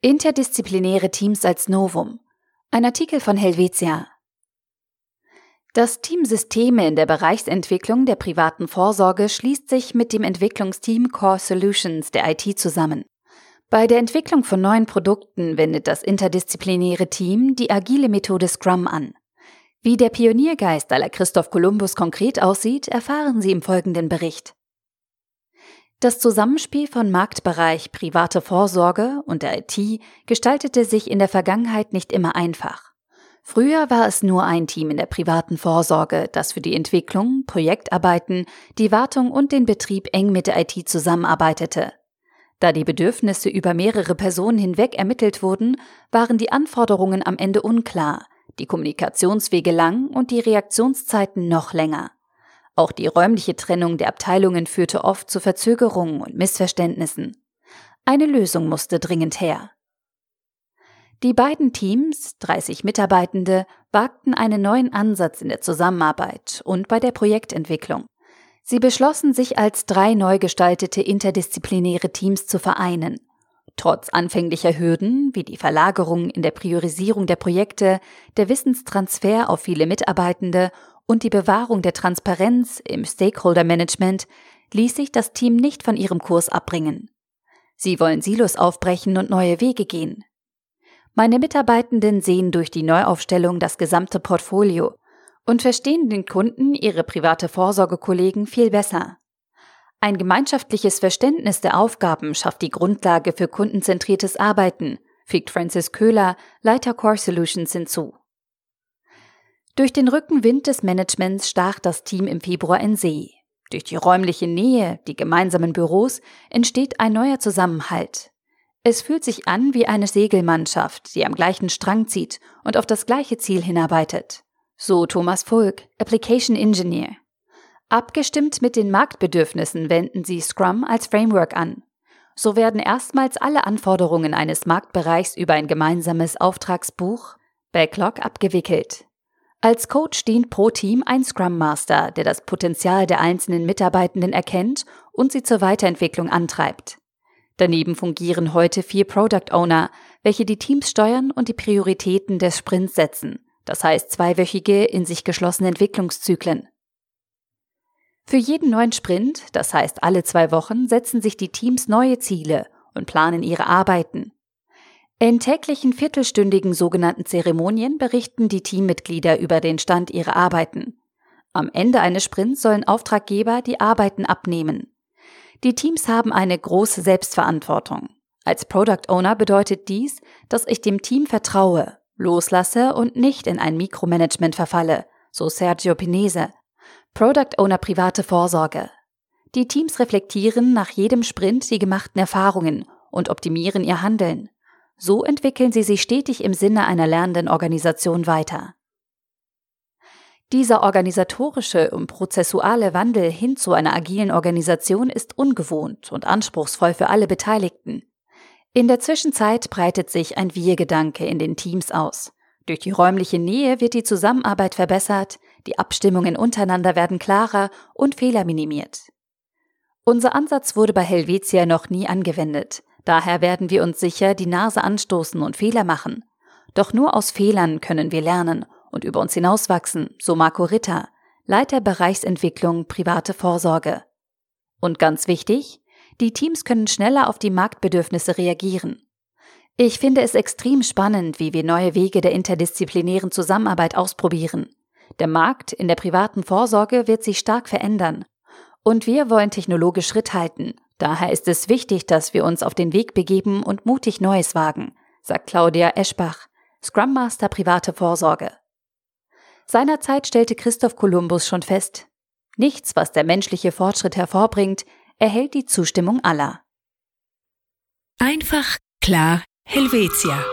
Interdisziplinäre Teams als Novum. Ein Artikel von Helvetia. Das Team Systeme in der Bereichsentwicklung der privaten Vorsorge schließt sich mit dem Entwicklungsteam Core Solutions der IT zusammen. Bei der Entwicklung von neuen Produkten wendet das interdisziplinäre Team die agile Methode Scrum an. Wie der Pioniergeist aller Christoph Kolumbus konkret aussieht, erfahren Sie im folgenden Bericht. Das Zusammenspiel von Marktbereich private Vorsorge und der IT gestaltete sich in der Vergangenheit nicht immer einfach. Früher war es nur ein Team in der privaten Vorsorge, das für die Entwicklung, Projektarbeiten, die Wartung und den Betrieb eng mit der IT zusammenarbeitete. Da die Bedürfnisse über mehrere Personen hinweg ermittelt wurden, waren die Anforderungen am Ende unklar, die Kommunikationswege lang und die Reaktionszeiten noch länger. Auch die räumliche Trennung der Abteilungen führte oft zu Verzögerungen und Missverständnissen. Eine Lösung musste dringend her. Die beiden Teams, 30 Mitarbeitende, wagten einen neuen Ansatz in der Zusammenarbeit und bei der Projektentwicklung. Sie beschlossen, sich als drei neu gestaltete interdisziplinäre Teams zu vereinen. Trotz anfänglicher Hürden wie die Verlagerung in der Priorisierung der Projekte, der Wissenstransfer auf viele Mitarbeitende und die Bewahrung der Transparenz im Stakeholder Management ließ sich das Team nicht von ihrem Kurs abbringen. Sie wollen Silos aufbrechen und neue Wege gehen. Meine Mitarbeitenden sehen durch die Neuaufstellung das gesamte Portfolio und verstehen den Kunden ihre private Vorsorgekollegen viel besser. Ein gemeinschaftliches Verständnis der Aufgaben schafft die Grundlage für kundenzentriertes Arbeiten, fügt Francis Köhler, Leiter Core Solutions hinzu. Durch den Rückenwind des Managements stach das Team im Februar in See. Durch die räumliche Nähe, die gemeinsamen Büros, entsteht ein neuer Zusammenhalt. Es fühlt sich an wie eine Segelmannschaft, die am gleichen Strang zieht und auf das gleiche Ziel hinarbeitet. So Thomas Fulk, Application Engineer. Abgestimmt mit den Marktbedürfnissen wenden sie Scrum als Framework an. So werden erstmals alle Anforderungen eines Marktbereichs über ein gemeinsames Auftragsbuch Backlog abgewickelt. Als Coach dient pro Team ein Scrum Master, der das Potenzial der einzelnen Mitarbeitenden erkennt und sie zur Weiterentwicklung antreibt. Daneben fungieren heute vier Product Owner, welche die Teams steuern und die Prioritäten des Sprints setzen, das heißt zweiwöchige in sich geschlossene Entwicklungszyklen. Für jeden neuen Sprint, das heißt alle zwei Wochen, setzen sich die Teams neue Ziele und planen ihre Arbeiten. In täglichen viertelstündigen sogenannten Zeremonien berichten die Teammitglieder über den Stand ihrer Arbeiten. Am Ende eines Sprints sollen Auftraggeber die Arbeiten abnehmen. Die Teams haben eine große Selbstverantwortung. Als Product Owner bedeutet dies, dass ich dem Team vertraue, loslasse und nicht in ein Mikromanagement verfalle, so Sergio Pinese. Product Owner private Vorsorge. Die Teams reflektieren nach jedem Sprint die gemachten Erfahrungen und optimieren ihr Handeln. So entwickeln sie sich stetig im Sinne einer lernenden Organisation weiter. Dieser organisatorische und prozessuale Wandel hin zu einer agilen Organisation ist ungewohnt und anspruchsvoll für alle Beteiligten. In der Zwischenzeit breitet sich ein Wir-Gedanke in den Teams aus. Durch die räumliche Nähe wird die Zusammenarbeit verbessert, die Abstimmungen untereinander werden klarer und Fehler minimiert. Unser Ansatz wurde bei Helvetia noch nie angewendet. Daher werden wir uns sicher die Nase anstoßen und Fehler machen. Doch nur aus Fehlern können wir lernen und über uns hinauswachsen, so Marco Ritter, Leiter Bereichsentwicklung private Vorsorge. Und ganz wichtig, die Teams können schneller auf die Marktbedürfnisse reagieren. Ich finde es extrem spannend, wie wir neue Wege der interdisziplinären Zusammenarbeit ausprobieren. Der Markt in der privaten Vorsorge wird sich stark verändern. Und wir wollen technologisch Schritt halten Daher ist es wichtig, dass wir uns auf den Weg begeben und mutig Neues wagen, sagt Claudia Eschbach, Scrum Master private Vorsorge. Seinerzeit stellte Christoph Kolumbus schon fest, nichts, was der menschliche Fortschritt hervorbringt, erhält die Zustimmung aller. Einfach, klar, Helvetia.